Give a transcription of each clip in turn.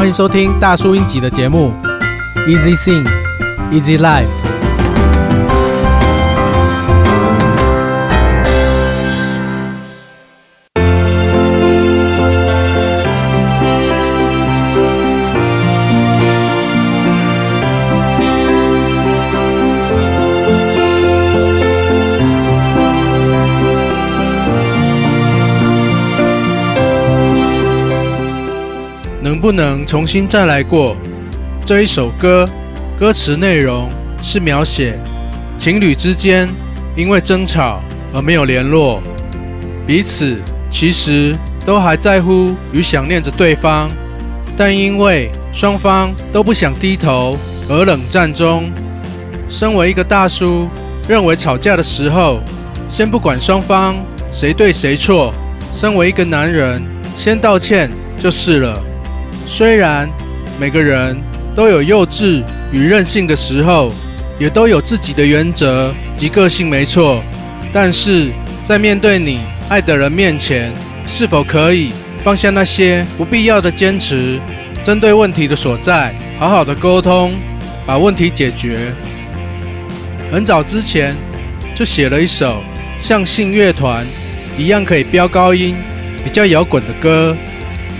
欢迎收听大叔英吉的节目，Easy Sing, Easy Life。能不能重新再来过？这一首歌，歌词内容是描写情侣之间因为争吵而没有联络，彼此其实都还在乎与想念着对方，但因为双方都不想低头而冷战中。身为一个大叔，认为吵架的时候，先不管双方谁对谁错，身为一个男人，先道歉就是了。虽然每个人都有幼稚与任性的时候，也都有自己的原则及个性，没错。但是在面对你爱的人面前，是否可以放下那些不必要的坚持？针对问题的所在，好好的沟通，把问题解决。很早之前就写了一首像信乐团一样可以飙高音、比较摇滚的歌，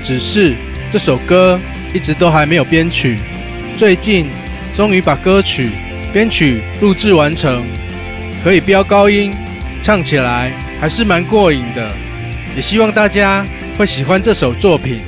只是。这首歌一直都还没有编曲，最近终于把歌曲编曲录制完成，可以飙高音，唱起来还是蛮过瘾的，也希望大家会喜欢这首作品。